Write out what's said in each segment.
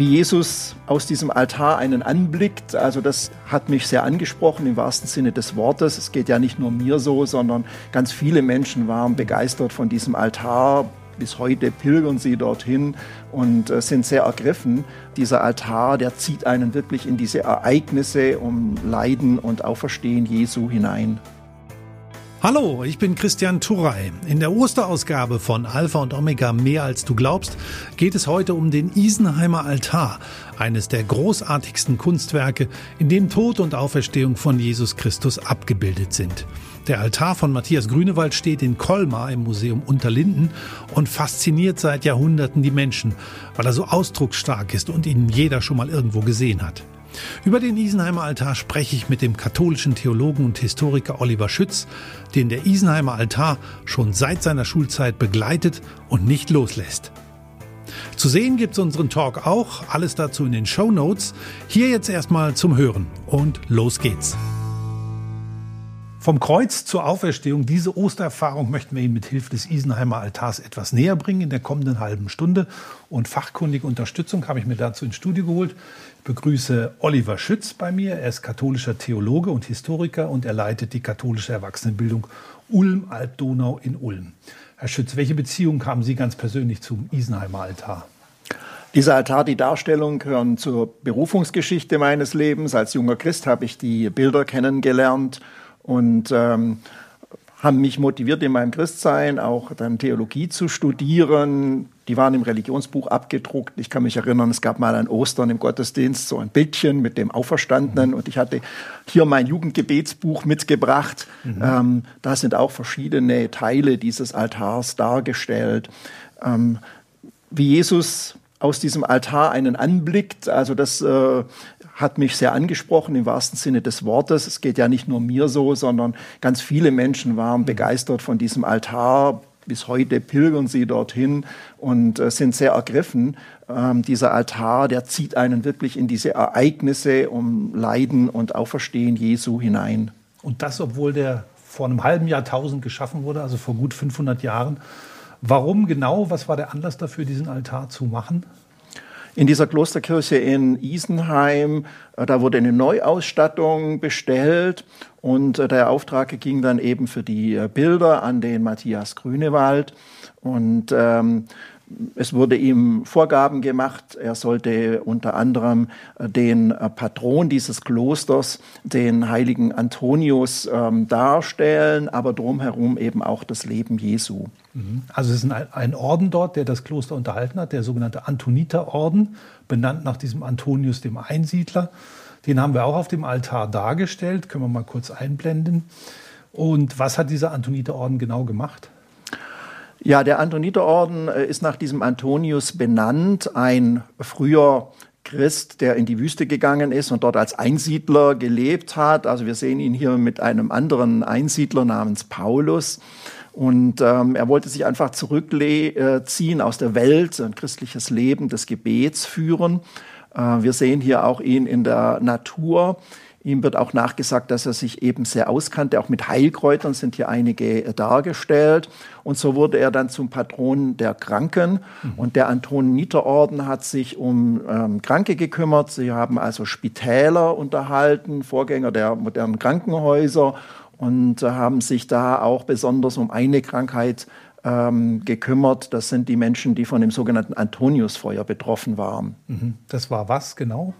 wie Jesus aus diesem Altar einen anblickt, also das hat mich sehr angesprochen im wahrsten Sinne des Wortes. Es geht ja nicht nur mir so, sondern ganz viele Menschen waren begeistert von diesem Altar. Bis heute pilgern sie dorthin und äh, sind sehr ergriffen. Dieser Altar, der zieht einen wirklich in diese Ereignisse um Leiden und Auferstehen Jesu hinein. Hallo, ich bin Christian Turrey. In der Osterausgabe von Alpha und Omega Mehr als du glaubst geht es heute um den Isenheimer Altar, eines der großartigsten Kunstwerke, in dem Tod und Auferstehung von Jesus Christus abgebildet sind. Der Altar von Matthias Grünewald steht in Colmar im Museum Unterlinden und fasziniert seit Jahrhunderten die Menschen, weil er so ausdrucksstark ist und ihn jeder schon mal irgendwo gesehen hat. Über den Isenheimer Altar spreche ich mit dem katholischen Theologen und Historiker Oliver Schütz, den der Isenheimer Altar schon seit seiner Schulzeit begleitet und nicht loslässt. Zu sehen gibt's unseren Talk auch, alles dazu in den Show Notes. Hier jetzt erstmal zum Hören und los geht's. Vom Kreuz zur Auferstehung, diese Ostererfahrung möchten wir Ihnen mit Hilfe des Isenheimer Altars etwas näher bringen in der kommenden halben Stunde. Und fachkundige Unterstützung habe ich mir dazu ins Studio geholt. Ich begrüße Oliver Schütz bei mir. Er ist katholischer Theologe und Historiker und er leitet die katholische Erwachsenenbildung Ulm-Alb-Donau in Ulm. Herr Schütz, welche Beziehung haben Sie ganz persönlich zum Isenheimer Altar? Dieser Altar, die Darstellung gehören zur Berufungsgeschichte meines Lebens. Als junger Christ habe ich die Bilder kennengelernt und ähm, haben mich motiviert in meinem Christsein, auch dann Theologie zu studieren. Die waren im Religionsbuch abgedruckt. Ich kann mich erinnern, es gab mal an Ostern im Gottesdienst so ein Bildchen mit dem Auferstandenen und ich hatte hier mein Jugendgebetsbuch mitgebracht. Mhm. Ähm, da sind auch verschiedene Teile dieses Altars dargestellt. Ähm, wie Jesus aus diesem Altar einen anblickt. Also das äh, hat mich sehr angesprochen im wahrsten Sinne des Wortes. Es geht ja nicht nur mir so, sondern ganz viele Menschen waren begeistert von diesem Altar. Bis heute pilgern sie dorthin und äh, sind sehr ergriffen. Ähm, dieser Altar, der zieht einen wirklich in diese Ereignisse um Leiden und Auferstehen Jesu hinein. Und das, obwohl der vor einem halben Jahrtausend geschaffen wurde, also vor gut 500 Jahren. Warum genau? Was war der Anlass dafür, diesen Altar zu machen? In dieser Klosterkirche in Isenheim, äh, da wurde eine Neuausstattung bestellt und äh, der Auftrag ging dann eben für die äh, Bilder an den Matthias Grünewald. Und ähm, es wurde ihm Vorgaben gemacht. Er sollte unter anderem äh, den äh, Patron dieses Klosters, den heiligen Antonius, ähm, darstellen, aber drumherum eben auch das Leben Jesu. Mhm. Also es ist ein Orden dort, der das Kloster unterhalten hat, der sogenannte Antoniterorden, benannt nach diesem Antonius, dem Einsiedler. Den haben wir auch auf dem Altar dargestellt, können wir mal kurz einblenden. Und was hat dieser Antoniterorden genau gemacht? Ja, der Antoniterorden äh, ist nach diesem Antonius benannt, ein früher Christ, der in die Wüste gegangen ist und dort als Einsiedler gelebt hat. Also wir sehen ihn hier mit einem anderen Einsiedler namens Paulus. Und ähm, er wollte sich einfach zurückziehen aus der Welt, ein christliches Leben des Gebets führen. Äh, wir sehen hier auch ihn in der Natur Ihm wird auch nachgesagt, dass er sich eben sehr auskannte. Auch mit Heilkräutern sind hier einige äh, dargestellt. Und so wurde er dann zum Patron der Kranken. Mhm. Und der Antoniterorden hat sich um ähm, Kranke gekümmert. Sie haben also Spitäler unterhalten, Vorgänger der modernen Krankenhäuser und äh, haben sich da auch besonders um eine Krankheit ähm, gekümmert. Das sind die Menschen, die von dem sogenannten Antoniusfeuer betroffen waren. Mhm. Das war was genau?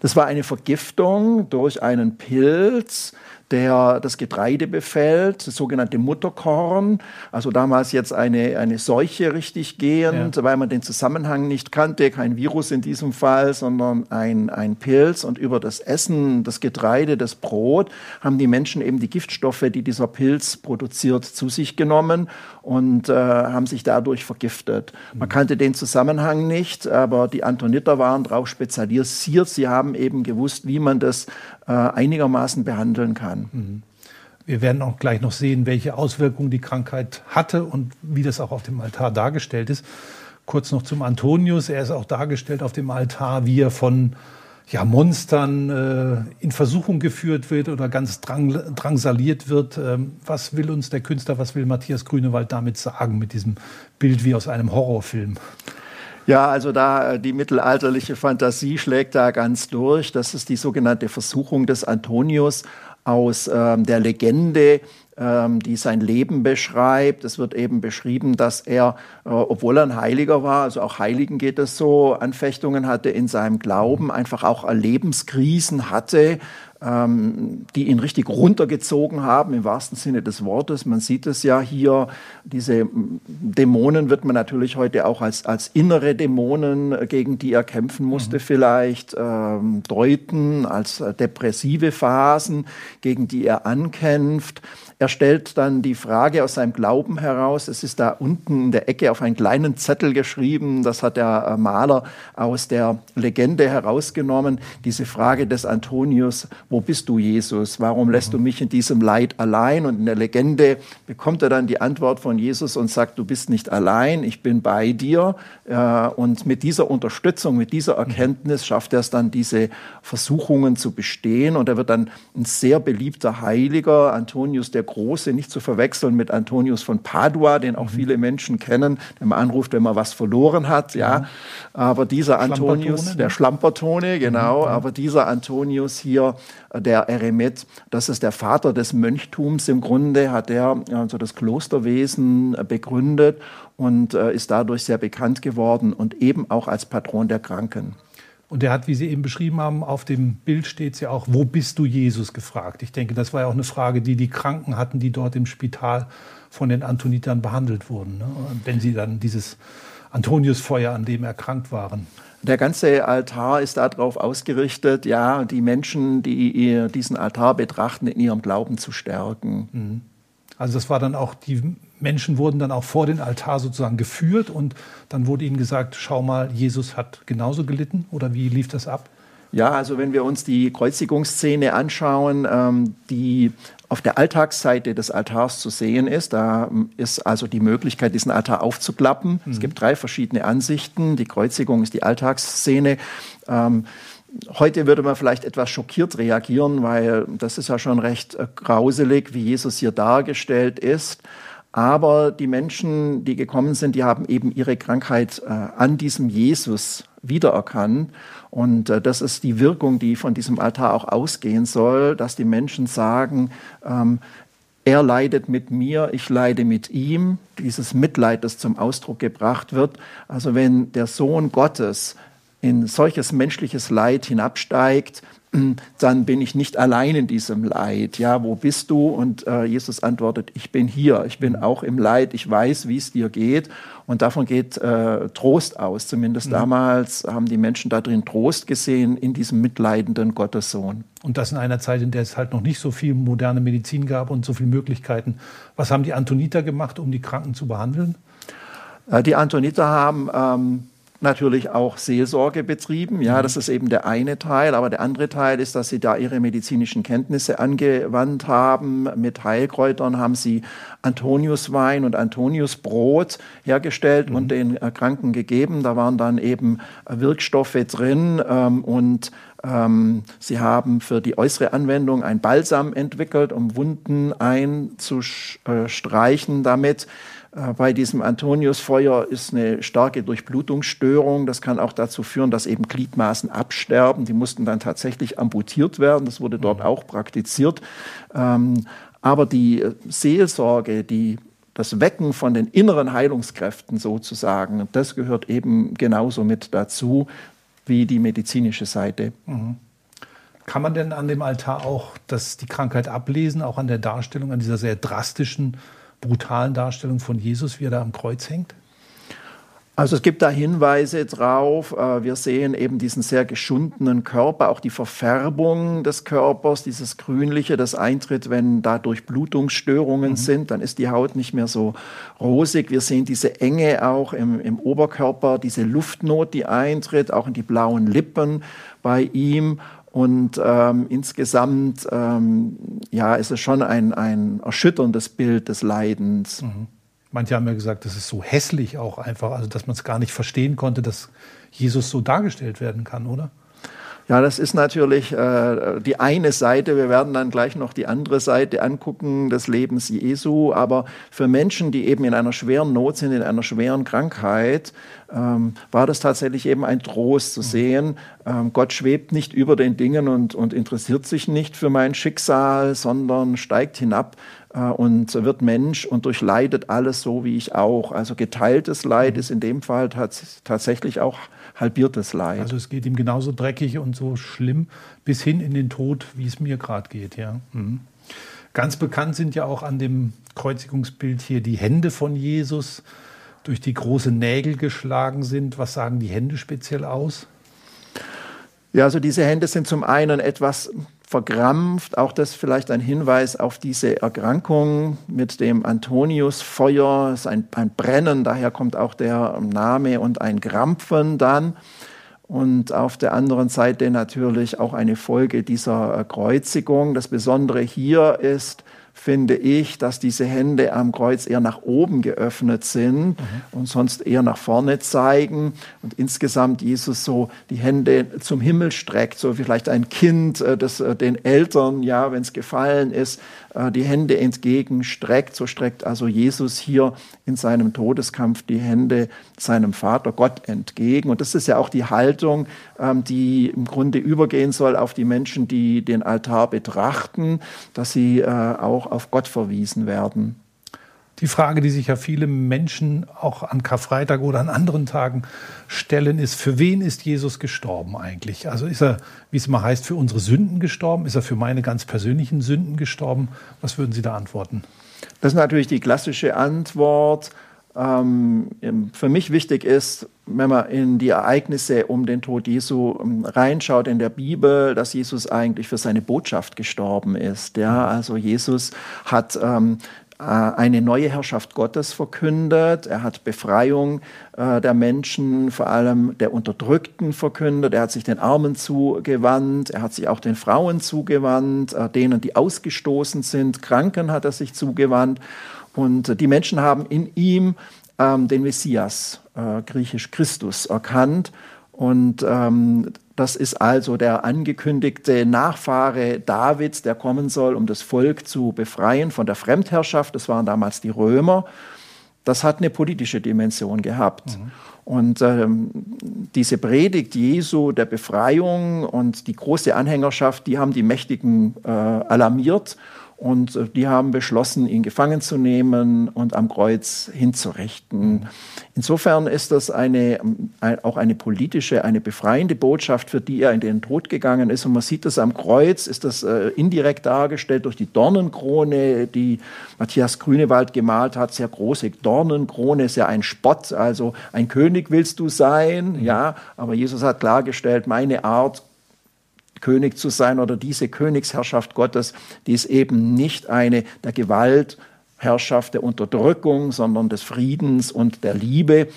Das war eine Vergiftung durch einen Pilz, der das Getreide befällt, das sogenannte Mutterkorn. Also damals jetzt eine, eine Seuche richtig gehend, ja. weil man den Zusammenhang nicht kannte, kein Virus in diesem Fall, sondern ein, ein Pilz. Und über das Essen, das Getreide, das Brot haben die Menschen eben die Giftstoffe, die dieser Pilz produziert, zu sich genommen und äh, haben sich dadurch vergiftet. Man kannte den Zusammenhang nicht, aber die Antoniter waren darauf spezialisiert. Sie haben eben gewusst, wie man das äh, einigermaßen behandeln kann. Mhm. Wir werden auch gleich noch sehen, welche Auswirkungen die Krankheit hatte und wie das auch auf dem Altar dargestellt ist. Kurz noch zum Antonius. Er ist auch dargestellt auf dem Altar, wie er von ja, Monstern äh, in Versuchung geführt wird oder ganz drang, drangsaliert wird. Ähm, was will uns der Künstler, was will Matthias Grünewald damit sagen mit diesem Bild wie aus einem Horrorfilm? Ja, also da äh, die mittelalterliche Fantasie schlägt da ganz durch. Das ist die sogenannte Versuchung des Antonius aus ähm, der Legende die sein Leben beschreibt. Es wird eben beschrieben, dass er, äh, obwohl er ein Heiliger war, also auch Heiligen geht es so, Anfechtungen hatte in seinem Glauben, einfach auch Lebenskrisen hatte, ähm, die ihn richtig runtergezogen haben, im wahrsten Sinne des Wortes. Man sieht es ja hier, diese Dämonen wird man natürlich heute auch als, als innere Dämonen, äh, gegen die er kämpfen musste, mhm. vielleicht ähm, deuten, als äh, depressive Phasen, gegen die er ankämpft. Er stellt dann die Frage aus seinem Glauben heraus. Es ist da unten in der Ecke auf einen kleinen Zettel geschrieben. Das hat der äh, Maler aus der Legende herausgenommen. Diese Frage des Antonius, wo bist du, Jesus? Warum lässt du mich in diesem Leid allein? Und in der Legende bekommt er dann die Antwort von Jesus und sagt, du bist nicht allein, ich bin bei dir. Äh, und mit dieser Unterstützung, mit dieser Erkenntnis schafft er es dann, diese Versuchungen zu bestehen. Und er wird dann ein sehr beliebter Heiliger, Antonius der Große, nicht zu verwechseln mit Antonius von Padua, den auch mhm. viele Menschen kennen, der man anruft, wenn man was verloren hat. Ja, aber dieser Antonius, der ne? Schlampertone, genau, mhm. aber dieser Antonius hier, der Eremit, das ist der Vater des Mönchtums im Grunde, hat er also das Klosterwesen begründet und äh, ist dadurch sehr bekannt geworden und eben auch als Patron der Kranken. Und er hat, wie Sie eben beschrieben haben, auf dem Bild steht es ja auch, wo bist du Jesus gefragt. Ich denke, das war ja auch eine Frage, die die Kranken hatten, die dort im Spital von den Antonitern behandelt wurden, ne? wenn sie dann dieses Antoniusfeuer, an dem erkrankt waren. Der ganze Altar ist darauf ausgerichtet, ja, die Menschen, die diesen Altar betrachten, in ihrem Glauben zu stärken. Mhm. Also das war dann auch, die Menschen wurden dann auch vor den Altar sozusagen geführt und dann wurde ihnen gesagt, schau mal, Jesus hat genauso gelitten oder wie lief das ab? Ja, also wenn wir uns die Kreuzigungsszene anschauen, ähm, die auf der Alltagsseite des Altars zu sehen ist. Da ist also die Möglichkeit, diesen Altar aufzuklappen. Mhm. Es gibt drei verschiedene Ansichten. Die Kreuzigung ist die Alltagsszene. Ähm, Heute würde man vielleicht etwas schockiert reagieren, weil das ist ja schon recht äh, grauselig, wie Jesus hier dargestellt ist. Aber die Menschen, die gekommen sind, die haben eben ihre Krankheit äh, an diesem Jesus wiedererkannt. Und äh, das ist die Wirkung, die von diesem Altar auch ausgehen soll, dass die Menschen sagen, ähm, er leidet mit mir, ich leide mit ihm. Dieses Mitleid, das zum Ausdruck gebracht wird. Also wenn der Sohn Gottes in solches menschliches Leid hinabsteigt, dann bin ich nicht allein in diesem Leid. Ja, wo bist du? Und äh, Jesus antwortet, ich bin hier, ich bin auch im Leid, ich weiß, wie es dir geht. Und davon geht äh, Trost aus. Zumindest mhm. damals haben die Menschen da drin Trost gesehen in diesem mitleidenden Gottessohn. Und das in einer Zeit, in der es halt noch nicht so viel moderne Medizin gab und so viele Möglichkeiten. Was haben die Antoniter gemacht, um die Kranken zu behandeln? Äh, die Antoniter haben ähm, natürlich auch Seelsorge betrieben. Ja, mhm. das ist eben der eine Teil. Aber der andere Teil ist, dass sie da ihre medizinischen Kenntnisse angewandt haben. Mit Heilkräutern haben sie Antoniuswein und Antoniusbrot hergestellt mhm. und den Kranken gegeben. Da waren dann eben Wirkstoffe drin ähm, und ähm, sie haben für die äußere Anwendung ein Balsam entwickelt, um Wunden einzustreichen damit. Äh, bei diesem Antoniusfeuer ist eine starke Durchblutungsstörung. Das kann auch dazu führen, dass eben Gliedmaßen absterben. Die mussten dann tatsächlich amputiert werden. Das wurde dort mhm. auch praktiziert. Ähm, aber die Seelsorge, die das Wecken von den inneren Heilungskräften sozusagen, das gehört eben genauso mit dazu wie die medizinische Seite. Mhm. Kann man denn an dem Altar auch das, die Krankheit ablesen, auch an der Darstellung, an dieser sehr drastischen brutalen Darstellung von Jesus, wie er da am Kreuz hängt? Also es gibt da Hinweise drauf. Äh, wir sehen eben diesen sehr geschundenen Körper, auch die Verfärbung des Körpers, dieses Grünliche, das eintritt, wenn da Durchblutungsstörungen mhm. sind. Dann ist die Haut nicht mehr so rosig. Wir sehen diese Enge auch im, im Oberkörper, diese Luftnot, die eintritt, auch in die blauen Lippen bei ihm. Und ähm, insgesamt ähm, ja, ist es schon ein, ein erschütterndes Bild des Leidens. Mhm. Manche haben ja gesagt, das ist so hässlich auch einfach, also dass man es gar nicht verstehen konnte, dass Jesus so dargestellt werden kann, oder? Ja, das ist natürlich äh, die eine Seite. Wir werden dann gleich noch die andere Seite angucken des Lebens Jesu. Aber für Menschen, die eben in einer schweren Not sind, in einer schweren Krankheit, ähm, war das tatsächlich eben ein Trost zu sehen. Ähm, Gott schwebt nicht über den Dingen und, und interessiert sich nicht für mein Schicksal, sondern steigt hinab äh, und wird Mensch und durchleidet alles so wie ich auch. Also geteiltes Leid ist in dem Fall tatsächlich auch halbiertes Leid. Also es geht ihm genauso dreckig und so schlimm bis hin in den Tod, wie es mir gerade geht. Ja. Mhm. Ganz bekannt sind ja auch an dem Kreuzigungsbild hier die Hände von Jesus, durch die große Nägel geschlagen sind. Was sagen die Hände speziell aus? Ja, also diese Hände sind zum einen etwas verkrampft. Auch das vielleicht ein Hinweis auf diese Erkrankung mit dem Antoniusfeuer. Es ist ein, ein Brennen, daher kommt auch der Name und ein Krampfen dann. Und auf der anderen Seite natürlich auch eine Folge dieser Kreuzigung. Das Besondere hier ist, finde ich, dass diese Hände am Kreuz eher nach oben geöffnet sind mhm. und sonst eher nach vorne zeigen und insgesamt Jesus so die Hände zum Himmel streckt, so wie vielleicht ein Kind, äh, das äh, den Eltern, ja, wenn es gefallen ist, äh, die Hände entgegenstreckt. So streckt also Jesus hier in seinem Todeskampf die Hände seinem Vater Gott entgegen. Und das ist ja auch die Haltung, ähm, die im Grunde übergehen soll auf die Menschen, die den Altar betrachten, dass sie äh, auch auf Gott verwiesen werden. Die Frage, die sich ja viele Menschen auch an Karfreitag oder an anderen Tagen stellen, ist, für wen ist Jesus gestorben eigentlich? Also ist er, wie es mal heißt, für unsere Sünden gestorben? Ist er für meine ganz persönlichen Sünden gestorben? Was würden Sie da antworten? Das ist natürlich die klassische Antwort. Ähm, für mich wichtig ist, wenn man in die Ereignisse um den Tod Jesu ähm, reinschaut in der Bibel, dass Jesus eigentlich für seine Botschaft gestorben ist. Ja, also Jesus hat ähm, äh, eine neue Herrschaft Gottes verkündet. Er hat Befreiung äh, der Menschen, vor allem der Unterdrückten verkündet. Er hat sich den Armen zugewandt. Er hat sich auch den Frauen zugewandt, äh, denen, die ausgestoßen sind. Kranken hat er sich zugewandt. Und die Menschen haben in ihm ähm, den Messias, äh, griechisch Christus, erkannt. Und ähm, das ist also der angekündigte Nachfahre Davids, der kommen soll, um das Volk zu befreien von der Fremdherrschaft. Das waren damals die Römer. Das hat eine politische Dimension gehabt. Mhm. Und ähm, diese Predigt Jesu der Befreiung und die große Anhängerschaft, die haben die Mächtigen äh, alarmiert und äh, die haben beschlossen, ihn gefangen zu nehmen und am Kreuz hinzurichten. Insofern ist das eine, auch eine politische, eine befreiende Botschaft, für die er in den Tod gegangen ist. Und man sieht das am Kreuz, ist das äh, indirekt dargestellt durch die Dornenkrone, die Matthias Grünewald gemalt hat. Sehr große Dornenkrone, ist ja ein Spott. Also ein König willst du sein, ja. Aber Jesus hat klargestellt, meine Art König zu sein oder diese Königsherrschaft Gottes, die ist eben nicht eine der Gewalt, Herrschaft der Unterdrückung, sondern des Friedens und der Liebe.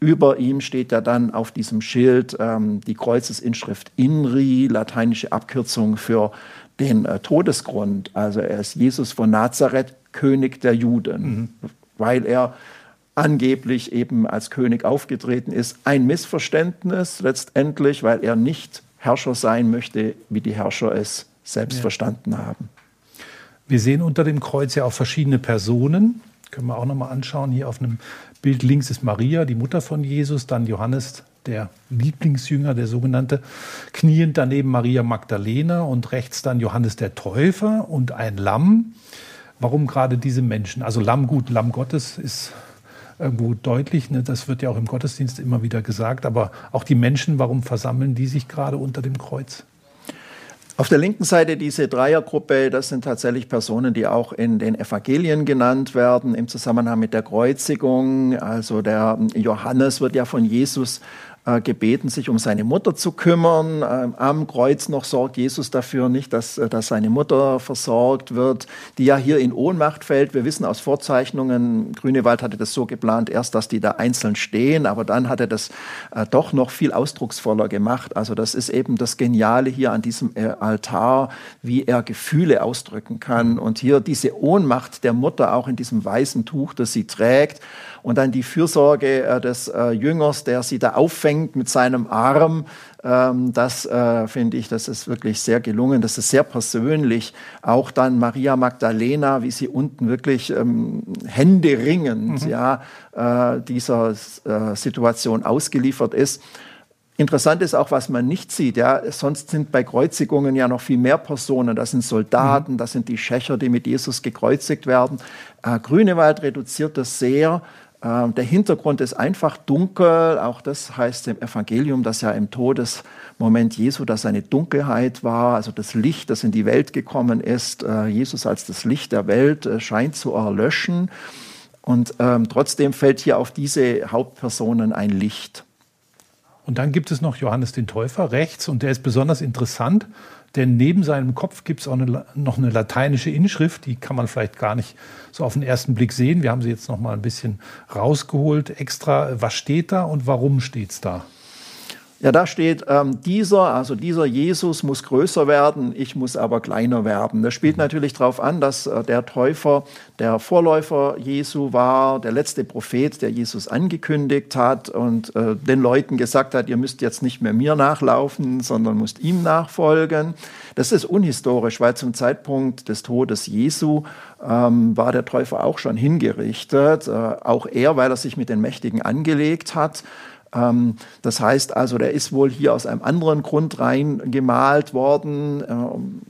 Über ihm steht ja dann auf diesem Schild ähm, die Kreuzesinschrift INRI, lateinische Abkürzung für den äh, Todesgrund. Also er ist Jesus von Nazareth, König der Juden, mhm. weil er angeblich eben als König aufgetreten ist. Ein Missverständnis letztendlich, weil er nicht Herrscher sein möchte, wie die Herrscher es selbst ja. verstanden haben. Wir sehen unter dem Kreuz ja auch verschiedene Personen. Können wir auch nochmal anschauen. Hier auf einem Bild links ist Maria, die Mutter von Jesus, dann Johannes, der Lieblingsjünger, der sogenannte, kniend daneben Maria Magdalena und rechts dann Johannes der Täufer und ein Lamm. Warum gerade diese Menschen? Also Lamm, gut, Lamm Gottes ist irgendwo deutlich. Ne? Das wird ja auch im Gottesdienst immer wieder gesagt. Aber auch die Menschen, warum versammeln die sich gerade unter dem Kreuz? Auf der linken Seite diese Dreiergruppe, das sind tatsächlich Personen, die auch in den Evangelien genannt werden im Zusammenhang mit der Kreuzigung. Also der Johannes wird ja von Jesus äh, gebeten, sich um seine Mutter zu kümmern. Ähm, am Kreuz noch sorgt Jesus dafür nicht, dass, äh, dass seine Mutter versorgt wird, die ja hier in Ohnmacht fällt. Wir wissen aus Vorzeichnungen, Grünewald hatte das so geplant, erst, dass die da einzeln stehen, aber dann hat er das äh, doch noch viel ausdrucksvoller gemacht. Also das ist eben das Geniale hier an diesem äh, Altar, wie er Gefühle ausdrücken kann. Und hier diese Ohnmacht der Mutter auch in diesem weißen Tuch, das sie trägt und dann die Fürsorge äh, des äh, Jüngers, der sie da auffängt fängt mit seinem Arm. Ähm, das äh, finde ich, das ist wirklich sehr gelungen. Das ist sehr persönlich. Auch dann Maria Magdalena, wie sie unten wirklich ähm, händeringend mhm. ja, äh, dieser äh, Situation ausgeliefert ist. Interessant ist auch, was man nicht sieht. Ja, sonst sind bei Kreuzigungen ja noch viel mehr Personen. Das sind Soldaten, mhm. das sind die Schächer, die mit Jesus gekreuzigt werden. Äh, Grünewald reduziert das sehr. Äh, der Hintergrund ist einfach dunkel. Auch das heißt im Evangelium, dass ja im Todesmoment Jesu, dass eine Dunkelheit war, also das Licht, das in die Welt gekommen ist. Äh, Jesus als das Licht der Welt äh, scheint zu erlöschen. Und ähm, trotzdem fällt hier auf diese Hauptpersonen ein Licht. Und dann gibt es noch Johannes den Täufer rechts und der ist besonders interessant, denn neben seinem Kopf gibt es auch eine, noch eine lateinische Inschrift, die kann man vielleicht gar nicht so auf den ersten Blick sehen. Wir haben sie jetzt noch mal ein bisschen rausgeholt extra. Was steht da und warum steht es da? Ja, da steht, ähm, dieser, also dieser Jesus muss größer werden, ich muss aber kleiner werden. Das spielt natürlich darauf an, dass äh, der Täufer der Vorläufer Jesu war, der letzte Prophet, der Jesus angekündigt hat und äh, den Leuten gesagt hat, ihr müsst jetzt nicht mehr mir nachlaufen, sondern müsst ihm nachfolgen. Das ist unhistorisch, weil zum Zeitpunkt des Todes Jesu ähm, war der Täufer auch schon hingerichtet, äh, auch er, weil er sich mit den Mächtigen angelegt hat. Ähm, das heißt also, der ist wohl hier aus einem anderen Grund reingemalt worden. Ähm,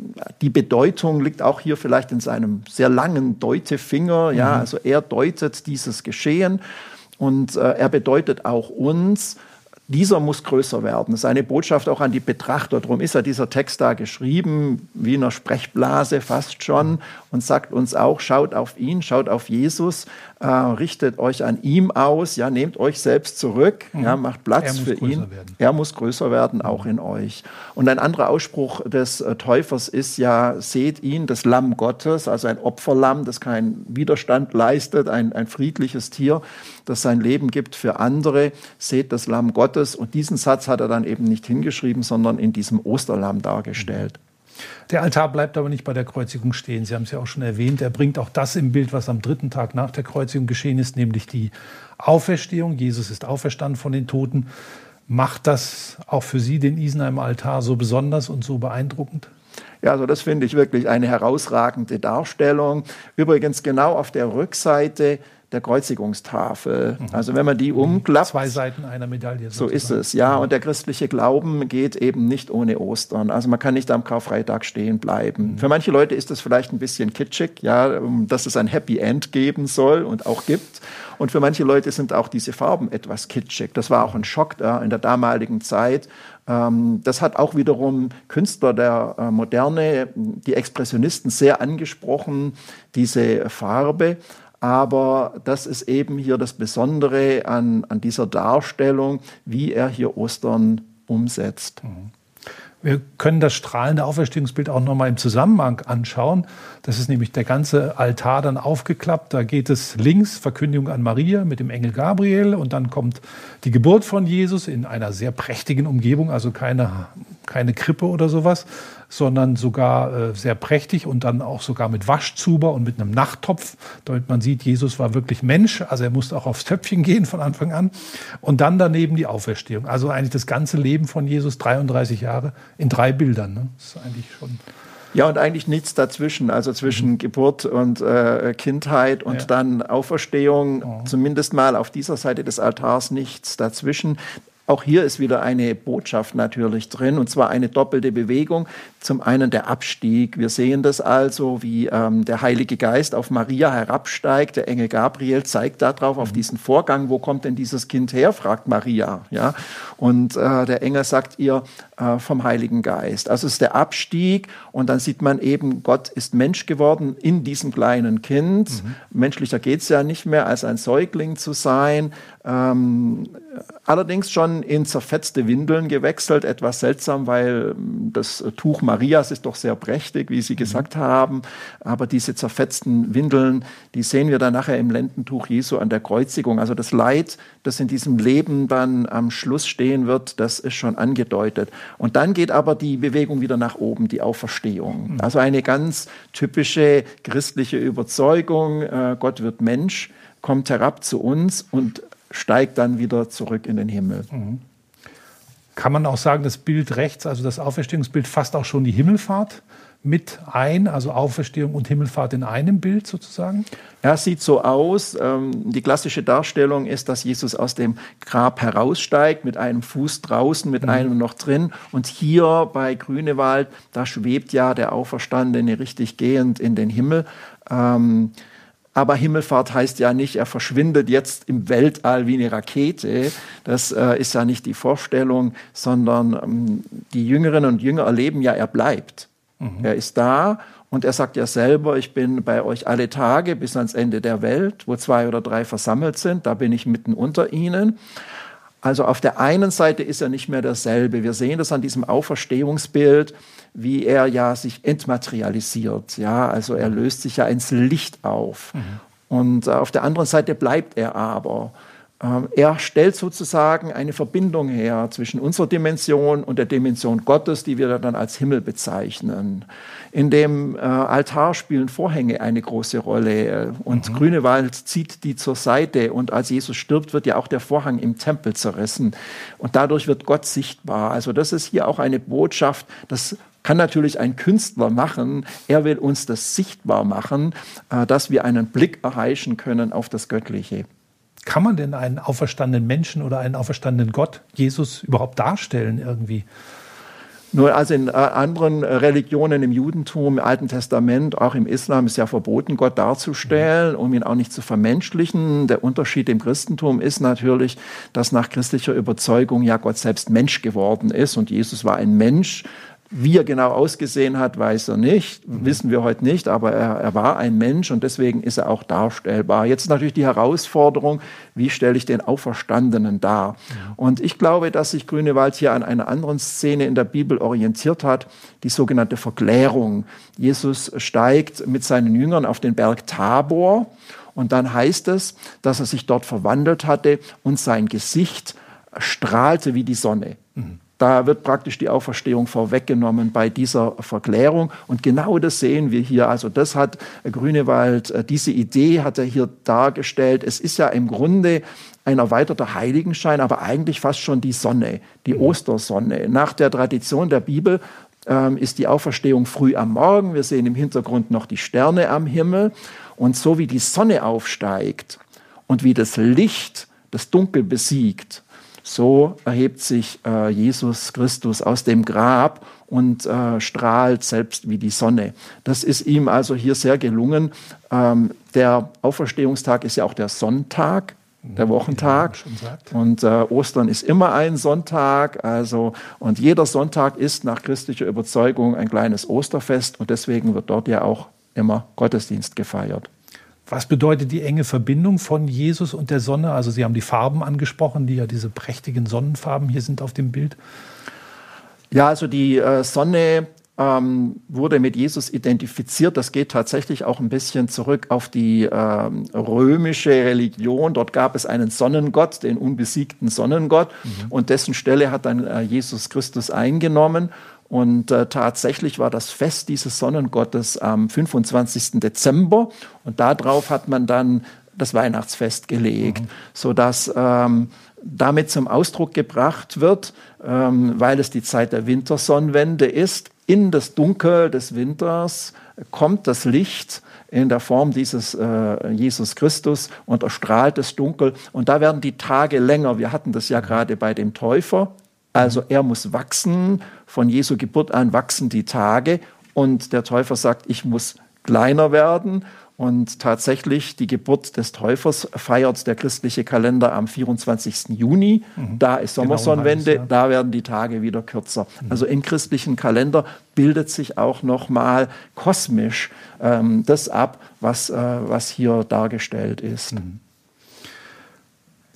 die Bedeutung liegt auch hier vielleicht in seinem sehr langen Deutefinger. Ja, mhm. also er deutet dieses Geschehen und äh, er bedeutet auch uns, dieser muss größer werden. Das ist eine Botschaft auch an die Betrachter. Darum ist ja dieser Text da geschrieben, wie in einer Sprechblase fast schon, und sagt uns auch, schaut auf ihn, schaut auf Jesus, äh, richtet euch an ihm aus, ja, nehmt euch selbst zurück, mhm. ja, macht Platz für ihn. Werden. Er muss größer werden, auch in euch. Und ein anderer Ausspruch des äh, Täufers ist ja, seht ihn, das Lamm Gottes, also ein Opferlamm, das keinen Widerstand leistet, ein, ein friedliches Tier, das sein Leben gibt für andere. Seht das Lamm Gottes. Und diesen Satz hat er dann eben nicht hingeschrieben, sondern in diesem Osterlamm dargestellt. Der Altar bleibt aber nicht bei der Kreuzigung stehen. Sie haben es ja auch schon erwähnt. Er bringt auch das im Bild, was am dritten Tag nach der Kreuzigung geschehen ist, nämlich die Auferstehung. Jesus ist auferstanden von den Toten. Macht das auch für Sie den Isenheimer Altar so besonders und so beeindruckend? Ja, also das finde ich wirklich eine herausragende Darstellung. Übrigens genau auf der Rückseite der Kreuzigungstafel. Mhm. Also wenn man die umklappt. Zwei Seiten einer Medaille. Sozusagen. So ist es, ja. Und der christliche Glauben geht eben nicht ohne Ostern. Also man kann nicht am Karfreitag stehen bleiben. Mhm. Für manche Leute ist das vielleicht ein bisschen kitschig, ja, dass es ein Happy End geben soll und auch gibt. Und für manche Leute sind auch diese Farben etwas kitschig. Das war auch ein Schock da in der damaligen Zeit. Ähm, das hat auch wiederum Künstler der äh, Moderne, die Expressionisten sehr angesprochen, diese Farbe. Aber das ist eben hier das Besondere an, an dieser Darstellung, wie er hier Ostern umsetzt. Mhm. Wir können das strahlende Auferstehungsbild auch nochmal im Zusammenhang anschauen. Das ist nämlich der ganze Altar dann aufgeklappt. Da geht es links, Verkündigung an Maria mit dem Engel Gabriel. Und dann kommt die Geburt von Jesus in einer sehr prächtigen Umgebung, also keine, keine Krippe oder sowas sondern sogar äh, sehr prächtig und dann auch sogar mit Waschzuber und mit einem Nachttopf, damit man sieht, Jesus war wirklich Mensch, also er musste auch aufs Töpfchen gehen von Anfang an. Und dann daneben die Auferstehung. Also eigentlich das ganze Leben von Jesus, 33 Jahre, in drei Bildern. Ne? Das ist eigentlich schon. Ja, und eigentlich nichts dazwischen, also zwischen mhm. Geburt und äh, Kindheit und ja. dann Auferstehung, oh. zumindest mal auf dieser Seite des Altars nichts dazwischen. Auch hier ist wieder eine Botschaft natürlich drin, und zwar eine doppelte Bewegung. Zum einen der Abstieg. Wir sehen das also, wie ähm, der Heilige Geist auf Maria herabsteigt. Der Engel Gabriel zeigt darauf, auf mhm. diesen Vorgang. Wo kommt denn dieses Kind her? fragt Maria. Ja? Und äh, der Engel sagt ihr äh, vom Heiligen Geist. Also es ist der Abstieg und dann sieht man eben, Gott ist Mensch geworden in diesem kleinen Kind. Mhm. Menschlicher geht es ja nicht mehr, als ein Säugling zu sein. Ähm, allerdings schon in zerfetzte Windeln gewechselt. Etwas seltsam, weil ähm, das Tuch Marias ist doch sehr prächtig, wie Sie mhm. gesagt haben. Aber diese zerfetzten Windeln, die sehen wir dann nachher im Lendentuch Jesu an der Kreuzigung. Also das Leid, das in diesem Leben dann am Schluss stehen wird, das ist schon angedeutet. Und dann geht aber die Bewegung wieder nach oben, die Auferstehung. Mhm. Also eine ganz typische christliche Überzeugung. Äh, Gott wird Mensch kommt herab zu uns und steigt dann wieder zurück in den Himmel. Mhm. Kann man auch sagen, das Bild rechts, also das Auferstehungsbild, fasst auch schon die Himmelfahrt mit ein, also Auferstehung und Himmelfahrt in einem Bild sozusagen? Ja, es sieht so aus. Ähm, die klassische Darstellung ist, dass Jesus aus dem Grab heraussteigt, mit einem Fuß draußen, mit mhm. einem noch drin. Und hier bei Grünewald, da schwebt ja der Auferstandene richtig gehend in den Himmel. Aber Himmelfahrt heißt ja nicht, er verschwindet jetzt im Weltall wie eine Rakete. Das äh, ist ja nicht die Vorstellung, sondern ähm, die Jüngerinnen und Jünger erleben ja, er bleibt. Mhm. Er ist da und er sagt ja selber, ich bin bei euch alle Tage bis ans Ende der Welt, wo zwei oder drei versammelt sind, da bin ich mitten unter ihnen. Also auf der einen Seite ist er nicht mehr derselbe. Wir sehen das an diesem Auferstehungsbild, wie er ja sich entmaterialisiert. Ja, also er löst sich ja ins Licht auf. Mhm. Und äh, auf der anderen Seite bleibt er aber. Ähm, er stellt sozusagen eine Verbindung her zwischen unserer Dimension und der Dimension Gottes, die wir dann als Himmel bezeichnen. In dem äh, Altar spielen Vorhänge eine große Rolle und mhm. Grünewald zieht die zur Seite und als Jesus stirbt, wird ja auch der Vorhang im Tempel zerrissen und dadurch wird Gott sichtbar. Also das ist hier auch eine Botschaft, das kann natürlich ein Künstler machen. Er will uns das sichtbar machen, äh, dass wir einen Blick erreichen können auf das Göttliche. Kann man denn einen auferstandenen Menschen oder einen auferstandenen Gott, Jesus, überhaupt darstellen irgendwie? Nur also in äh, anderen Religionen, im Judentum, im Alten Testament, auch im Islam ist ja verboten, Gott darzustellen, um ihn auch nicht zu vermenschlichen. Der Unterschied im Christentum ist natürlich, dass nach christlicher Überzeugung ja Gott selbst Mensch geworden ist und Jesus war ein Mensch, wie er genau ausgesehen hat, weiß er nicht, mhm. wissen wir heute nicht, aber er, er, war ein Mensch und deswegen ist er auch darstellbar. Jetzt ist natürlich die Herausforderung, wie stelle ich den Auferstandenen dar? Und ich glaube, dass sich Grünewald hier an einer anderen Szene in der Bibel orientiert hat, die sogenannte Verklärung. Jesus steigt mit seinen Jüngern auf den Berg Tabor und dann heißt es, dass er sich dort verwandelt hatte und sein Gesicht strahlte wie die Sonne. Da wird praktisch die Auferstehung vorweggenommen bei dieser Verklärung. Und genau das sehen wir hier. Also das hat Grünewald, äh, diese Idee hat er hier dargestellt. Es ist ja im Grunde ein erweiterter Heiligenschein, aber eigentlich fast schon die Sonne, die mhm. Ostersonne. Nach der Tradition der Bibel ähm, ist die Auferstehung früh am Morgen. Wir sehen im Hintergrund noch die Sterne am Himmel. Und so wie die Sonne aufsteigt und wie das Licht das Dunkel besiegt, so erhebt sich äh, Jesus Christus aus dem Grab und äh, strahlt selbst wie die Sonne. Das ist ihm also hier sehr gelungen. Ähm, der Auferstehungstag ist ja auch der Sonntag, der Wochentag. Ja, und äh, Ostern ist immer ein Sonntag. Also, und jeder Sonntag ist nach christlicher Überzeugung ein kleines Osterfest und deswegen wird dort ja auch immer Gottesdienst gefeiert. Was bedeutet die enge Verbindung von Jesus und der Sonne? Also Sie haben die Farben angesprochen, die ja diese prächtigen Sonnenfarben hier sind auf dem Bild. Ja, also die äh, Sonne ähm, wurde mit Jesus identifiziert. Das geht tatsächlich auch ein bisschen zurück auf die ähm, römische Religion. Dort gab es einen Sonnengott, den unbesiegten Sonnengott, mhm. und dessen Stelle hat dann äh, Jesus Christus eingenommen. Und äh, tatsächlich war das Fest dieses Sonnengottes am 25. Dezember und darauf hat man dann das Weihnachtsfest gelegt, mhm. sodass ähm, damit zum Ausdruck gebracht wird, ähm, weil es die Zeit der Wintersonnenwende ist, in das Dunkel des Winters kommt das Licht in der Form dieses äh, Jesus Christus und erstrahlt das Dunkel. Und da werden die Tage länger. Wir hatten das ja gerade bei dem Täufer also er muss wachsen. Von Jesu Geburt an wachsen die Tage. Und der Täufer sagt, ich muss kleiner werden. Und tatsächlich, die Geburt des Täufers feiert der christliche Kalender am 24. Juni. Mhm. Da ist genau, Sommersonnenwende, genau, da werden die Tage wieder kürzer. Mhm. Also im christlichen Kalender bildet sich auch nochmal kosmisch ähm, das ab, was, äh, was hier dargestellt ist. Mhm.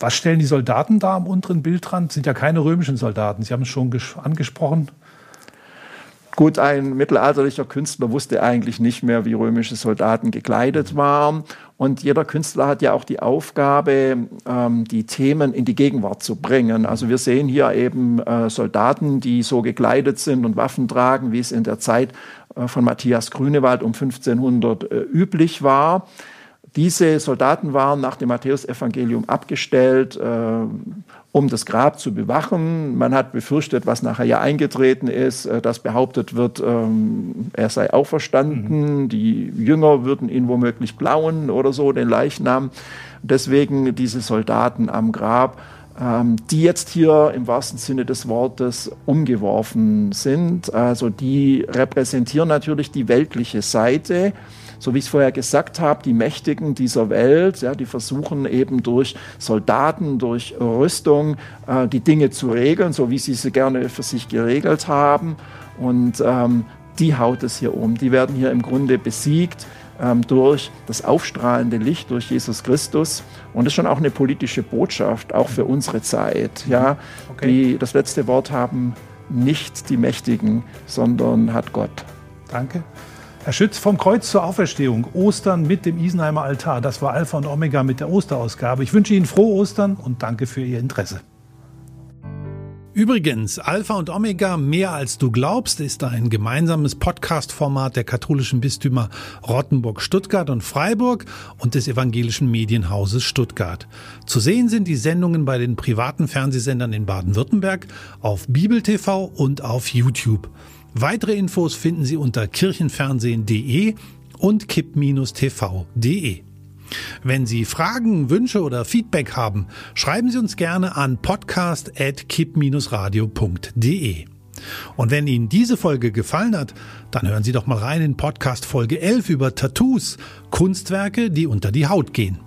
Was stellen die Soldaten da am unteren Bildrand? Sind ja keine römischen Soldaten. Sie haben es schon angesprochen. Gut, ein mittelalterlicher Künstler wusste eigentlich nicht mehr, wie römische Soldaten gekleidet waren. Und jeder Künstler hat ja auch die Aufgabe, ähm, die Themen in die Gegenwart zu bringen. Also wir sehen hier eben äh, Soldaten, die so gekleidet sind und Waffen tragen, wie es in der Zeit äh, von Matthias Grünewald um 1500 äh, üblich war. Diese Soldaten waren nach dem Matthäusevangelium abgestellt, äh, um das Grab zu bewachen. Man hat befürchtet, was nachher ja eingetreten ist, äh, dass behauptet wird, ähm, er sei auferstanden. Mhm. Die Jünger würden ihn womöglich klauen oder so, den Leichnam. Deswegen diese Soldaten am Grab, ähm, die jetzt hier im wahrsten Sinne des Wortes umgeworfen sind. Also die repräsentieren natürlich die weltliche Seite so wie ich es vorher gesagt habe, die Mächtigen dieser Welt, ja, die versuchen eben durch Soldaten, durch Rüstung äh, die Dinge zu regeln, so wie sie sie gerne für sich geregelt haben. Und ähm, die haut es hier um. Die werden hier im Grunde besiegt ähm, durch das aufstrahlende Licht, durch Jesus Christus. Und das ist schon auch eine politische Botschaft, auch für unsere Zeit. Ja, okay. die, das letzte Wort haben nicht die Mächtigen, sondern hat Gott. Danke. Herr Schütz, vom Kreuz zur Auferstehung, Ostern mit dem Isenheimer Altar, das war Alpha und Omega mit der Osterausgabe. Ich wünsche Ihnen frohe Ostern und danke für Ihr Interesse. Übrigens, Alpha und Omega mehr als du glaubst ist ein gemeinsames Podcast-Format der katholischen Bistümer Rottenburg, Stuttgart und Freiburg und des evangelischen Medienhauses Stuttgart. Zu sehen sind die Sendungen bei den privaten Fernsehsendern in Baden-Württemberg, auf Bibel TV und auf YouTube. Weitere Infos finden Sie unter kirchenfernsehen.de und kipp-tv.de. Wenn Sie Fragen, Wünsche oder Feedback haben, schreiben Sie uns gerne an podcast.kipp-radio.de. Und wenn Ihnen diese Folge gefallen hat, dann hören Sie doch mal rein in Podcast Folge 11 über Tattoos, Kunstwerke, die unter die Haut gehen.